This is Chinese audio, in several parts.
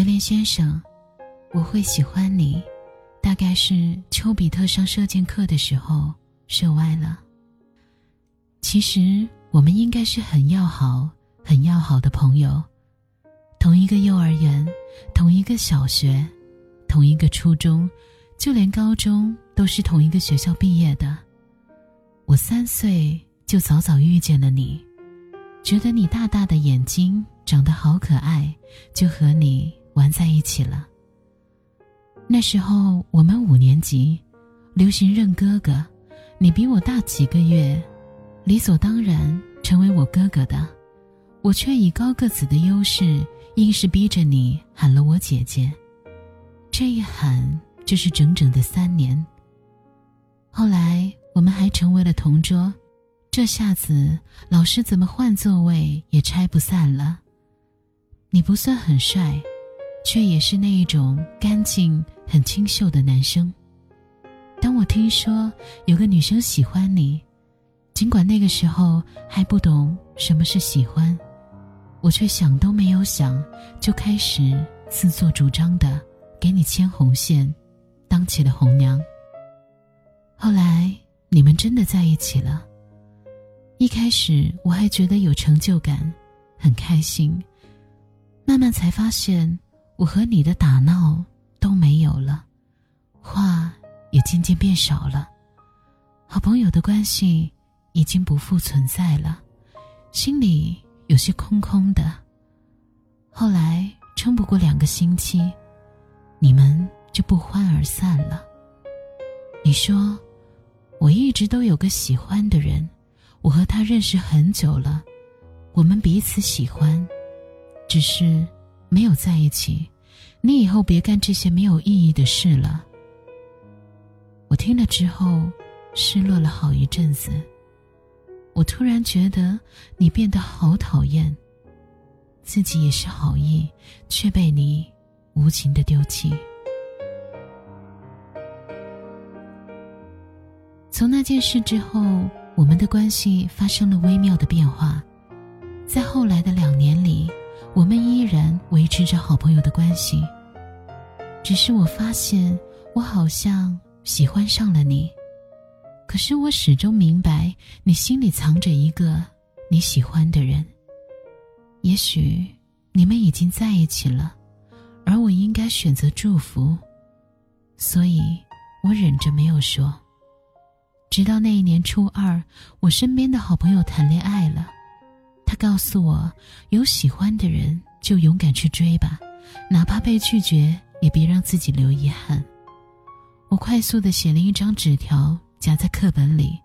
榴莲先生，我会喜欢你，大概是丘比特上射箭课的时候射歪了。其实我们应该是很要好、很要好的朋友，同一个幼儿园，同一个小学，同一个初中，就连高中都是同一个学校毕业的。我三岁就早早遇见了你，觉得你大大的眼睛长得好可爱，就和你玩在一起了。那时候我们五年级，流行认哥哥，你比我大几个月，理所当然成为我哥哥的，我却以高个子的优势，硬是逼着你喊了我姐姐。这一喊就是整整的三年。后来。我们还成为了同桌，这下子老师怎么换座位也拆不散了。你不算很帅，却也是那一种干净、很清秀的男生。当我听说有个女生喜欢你，尽管那个时候还不懂什么是喜欢，我却想都没有想，就开始自作主张的给你牵红线，当起了红娘。后来。你们真的在一起了。一开始我还觉得有成就感，很开心。慢慢才发现，我和你的打闹都没有了，话也渐渐变少了，好朋友的关系已经不复存在了，心里有些空空的。后来撑不过两个星期，你们就不欢而散了。你说。我一直都有个喜欢的人，我和他认识很久了，我们彼此喜欢，只是没有在一起。你以后别干这些没有意义的事了。我听了之后，失落了好一阵子。我突然觉得你变得好讨厌，自己也是好意，却被你无情的丢弃。从那件事之后，我们的关系发生了微妙的变化。在后来的两年里，我们依然维持着好朋友的关系。只是我发现，我好像喜欢上了你。可是我始终明白，你心里藏着一个你喜欢的人。也许你们已经在一起了，而我应该选择祝福，所以我忍着没有说。直到那一年初二，我身边的好朋友谈恋爱了，他告诉我，有喜欢的人就勇敢去追吧，哪怕被拒绝，也别让自己留遗憾。我快速的写了一张纸条，夹在课本里，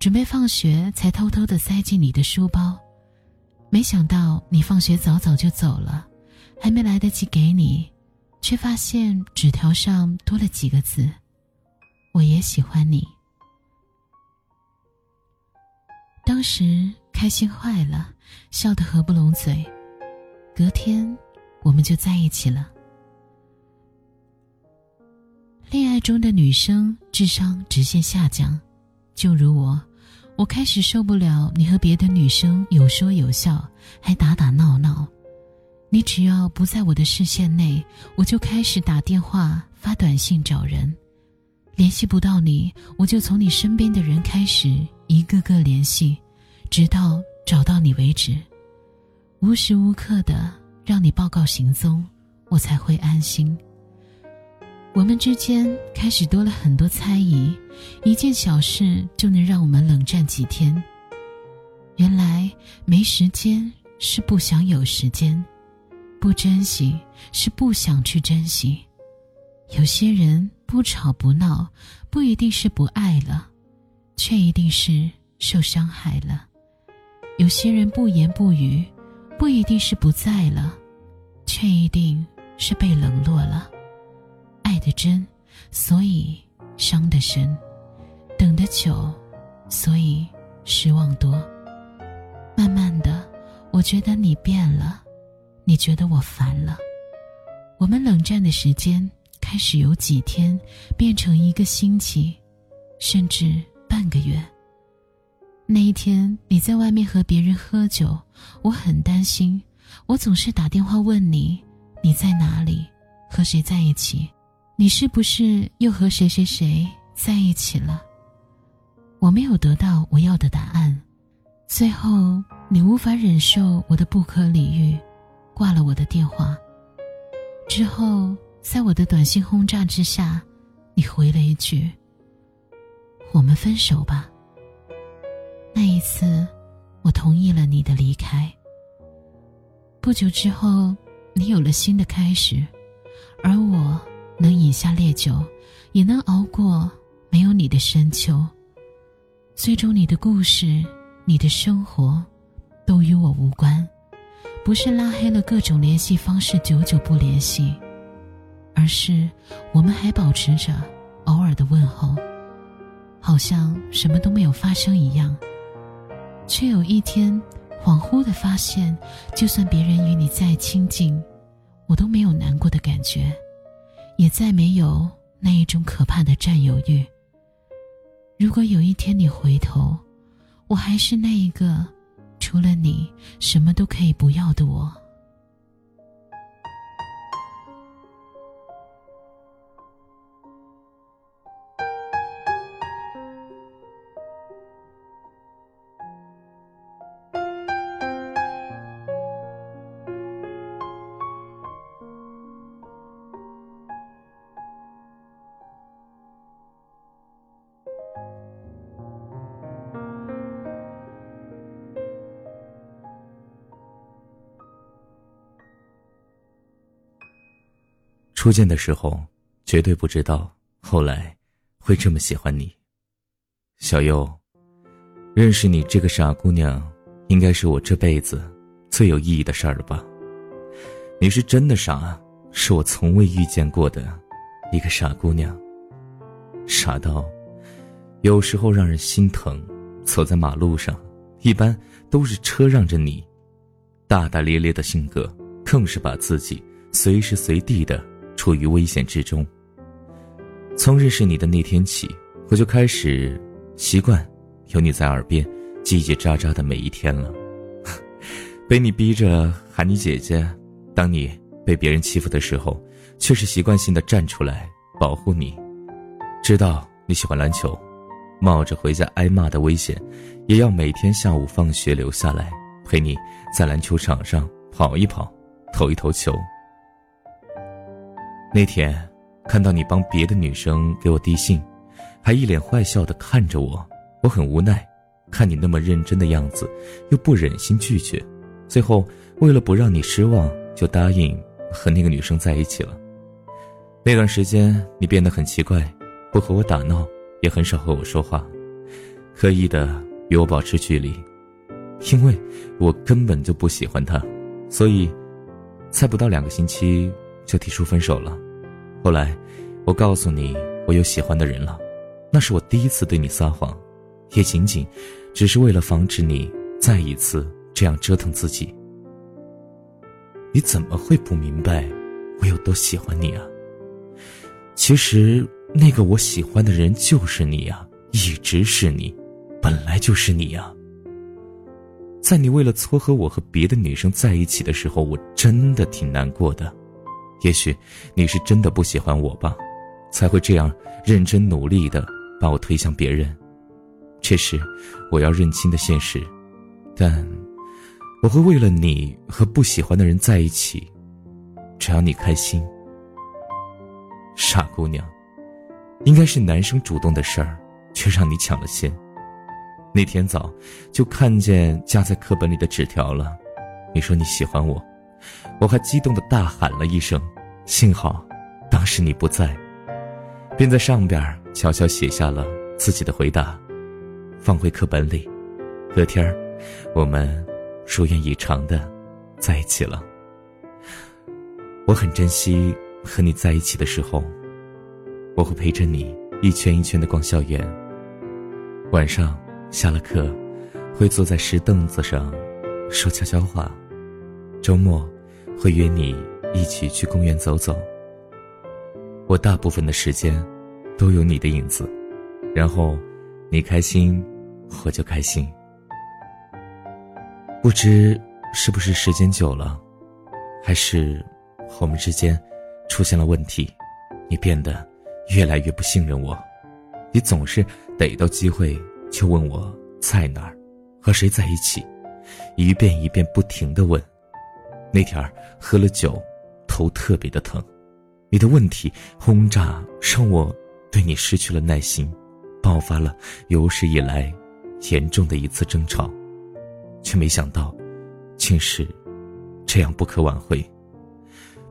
准备放学才偷偷的塞进你的书包。没想到你放学早早就走了，还没来得及给你，却发现纸条上多了几个字：“我也喜欢你。”当时开心坏了，笑得合不拢嘴。隔天，我们就在一起了。恋爱中的女生智商直线下降，就如我，我开始受不了你和别的女生有说有笑，还打打闹闹。你只要不在我的视线内，我就开始打电话、发短信找人。联系不到你，我就从你身边的人开始。一个个联系，直到找到你为止，无时无刻的让你报告行踪，我才会安心。我们之间开始多了很多猜疑，一件小事就能让我们冷战几天。原来没时间是不想有时间，不珍惜是不想去珍惜。有些人不吵不闹，不一定是不爱了。却一定是受伤害了。有些人不言不语，不一定是不在了，却一定是被冷落了。爱的真，所以伤的深；等的久，所以失望多。慢慢的，我觉得你变了，你觉得我烦了。我们冷战的时间开始由几天变成一个星期，甚至。半个月。那一天你在外面和别人喝酒，我很担心。我总是打电话问你，你在哪里，和谁在一起？你是不是又和谁谁谁在一起了？我没有得到我要的答案，最后你无法忍受我的不可理喻，挂了我的电话。之后，在我的短信轰炸之下，你回了一句：“我们分手吧。”那一次，我同意了你的离开。不久之后，你有了新的开始，而我能饮下烈酒，也能熬过没有你的深秋。最终，你的故事，你的生活，都与我无关。不是拉黑了各种联系方式，久久不联系，而是我们还保持着偶尔的问候，好像什么都没有发生一样。却有一天，恍惚的发现，就算别人与你再亲近，我都没有难过的感觉，也再没有那一种可怕的占有欲。如果有一天你回头，我还是那一个，除了你什么都可以不要的我。初见的时候，绝对不知道后来会这么喜欢你。小优，认识你这个傻姑娘，应该是我这辈子最有意义的事儿了吧？你是真的傻，是我从未遇见过的一个傻姑娘。傻到有时候让人心疼。走在马路上，一般都是车让着你。大大咧咧的性格，更是把自己随时随地的。处于危险之中。从认识你的那天起，我就开始习惯有你在耳边叽叽喳喳的每一天了。被你逼着喊你姐姐，当你被别人欺负的时候，却是习惯性的站出来保护你。知道你喜欢篮球，冒着回家挨骂的危险，也要每天下午放学留下来陪你在篮球场上跑一跑，投一投球。那天，看到你帮别的女生给我递信，还一脸坏笑的看着我，我很无奈。看你那么认真的样子，又不忍心拒绝，最后为了不让你失望，就答应和那个女生在一起了。那段时间，你变得很奇怪，不和我打闹，也很少和我说话，刻意的与我保持距离，因为我根本就不喜欢他，所以，才不到两个星期就提出分手了。后来，我告诉你我有喜欢的人了，那是我第一次对你撒谎，也仅仅只是为了防止你再一次这样折腾自己。你怎么会不明白我有多喜欢你啊？其实那个我喜欢的人就是你啊，一直是你，本来就是你啊。在你为了撮合我和别的女生在一起的时候，我真的挺难过的。也许你是真的不喜欢我吧，才会这样认真努力的把我推向别人。这是我要认清的现实，但我会为了你和不喜欢的人在一起，只要你开心。傻姑娘，应该是男生主动的事儿，却让你抢了先。那天早就看见夹在课本里的纸条了，你说你喜欢我，我还激动的大喊了一声。幸好，当时你不在，便在上边悄悄写下了自己的回答，放回课本里。隔天，我们如愿以偿的在一起了。我很珍惜和你在一起的时候，我会陪着你一圈一圈的逛校园。晚上下了课，会坐在石凳子上说悄悄话。周末，会约你。一起去公园走走。我大部分的时间都有你的影子，然后你开心，我就开心。不知是不是时间久了，还是我们之间出现了问题，你变得越来越不信任我，你总是逮到机会就问我在哪儿，和谁在一起，一遍一遍不停的问。那天儿喝了酒，头特别的疼，你的问题轰炸让我对你失去了耐心，爆发了有史以来严重的一次争吵，却没想到，竟是这样不可挽回。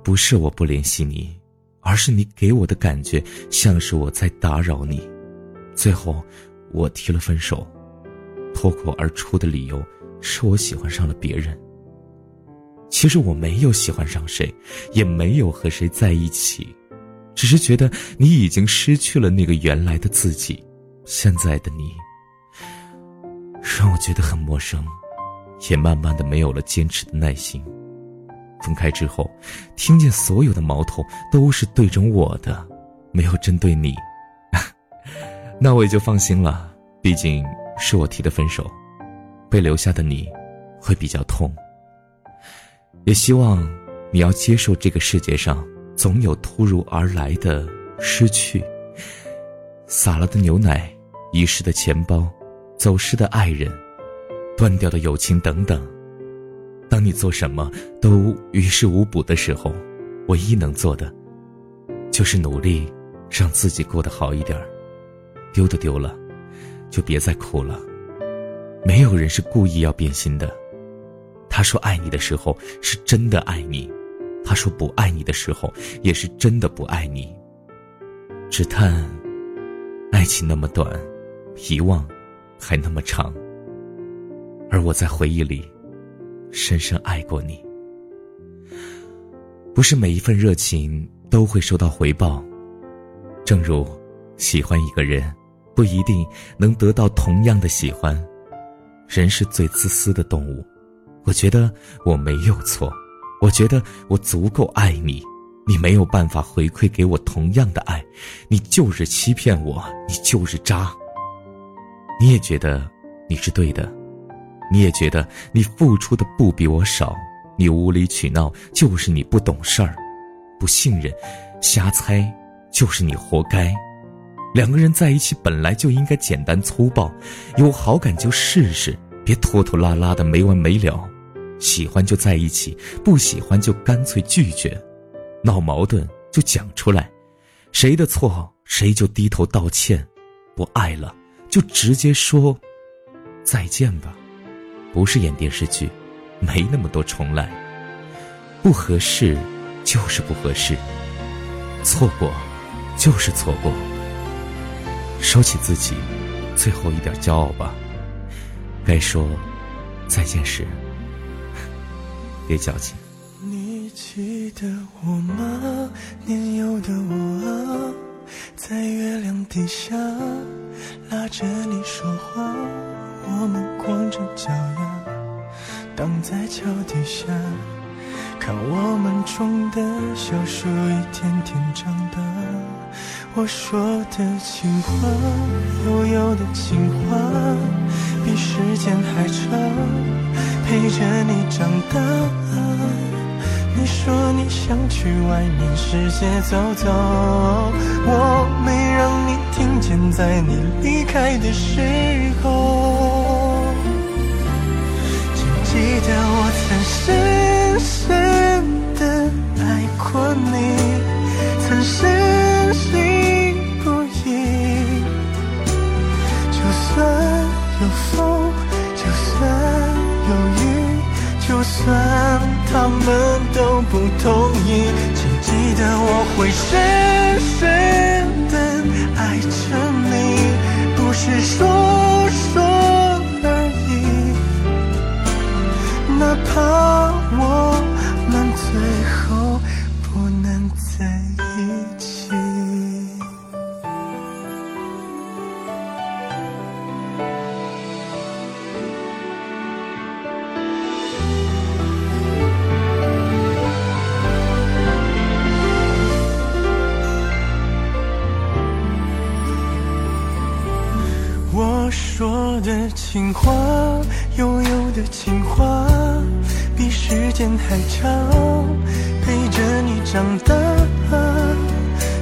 不是我不联系你，而是你给我的感觉像是我在打扰你。最后，我提了分手，脱口而出的理由是我喜欢上了别人。其实我没有喜欢上谁，也没有和谁在一起，只是觉得你已经失去了那个原来的自己，现在的你让我觉得很陌生，也慢慢的没有了坚持的耐心。分开之后，听见所有的矛头都是对准我的，没有针对你，那我也就放心了。毕竟是我提的分手，被留下的你，会比较痛。也希望你要接受这个世界上总有突如而来的失去，洒了的牛奶，遗失的钱包，走失的爱人，断掉的友情等等。当你做什么都于事无补的时候，唯一能做的，就是努力让自己过得好一点。丢的丢了，就别再哭了。没有人是故意要变心的。他说爱你的时候是真的爱你，他说不爱你的时候也是真的不爱你。只叹，爱情那么短，遗忘还那么长。而我在回忆里，深深爱过你。不是每一份热情都会收到回报，正如喜欢一个人，不一定能得到同样的喜欢。人是最自私的动物。我觉得我没有错，我觉得我足够爱你，你没有办法回馈给我同样的爱，你就是欺骗我，你就是渣。你也觉得你是对的，你也觉得你付出的不比我少，你无理取闹就是你不懂事儿，不信任，瞎猜就是你活该。两个人在一起本来就应该简单粗暴，有好感就试试，别拖拖拉拉的没完没了。喜欢就在一起，不喜欢就干脆拒绝，闹矛盾就讲出来，谁的错谁就低头道歉，不爱了就直接说再见吧，不是演电视剧，没那么多重来，不合适就是不合适，错过就是错过，收起自己最后一点骄傲吧，该说再见时。别矫情。你记得我吗？年幼的我啊，在月亮底下拉着你说话，我们光着脚丫挡在桥底下，看我们种的小树一天天长大。我说的情话，悠悠的情话，比时间还长。陪着你长大，你说你想去外面世界走走，我没让你听见，在你离开的时候，会深深的爱着你，不是说说而已，哪怕我海长。陪着你长大。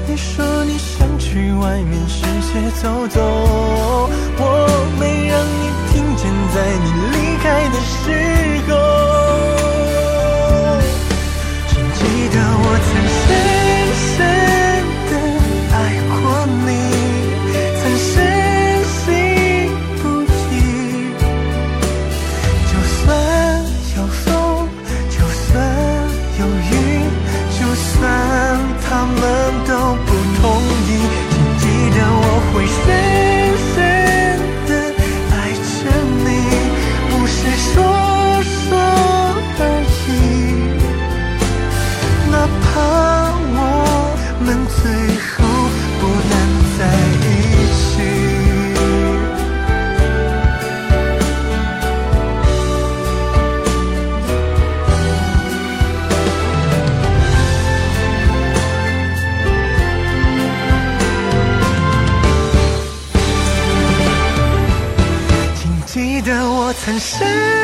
你说你想去外面世界走走，我没让你听见，在你离开的时候。只记得我曾 I'm learning 深深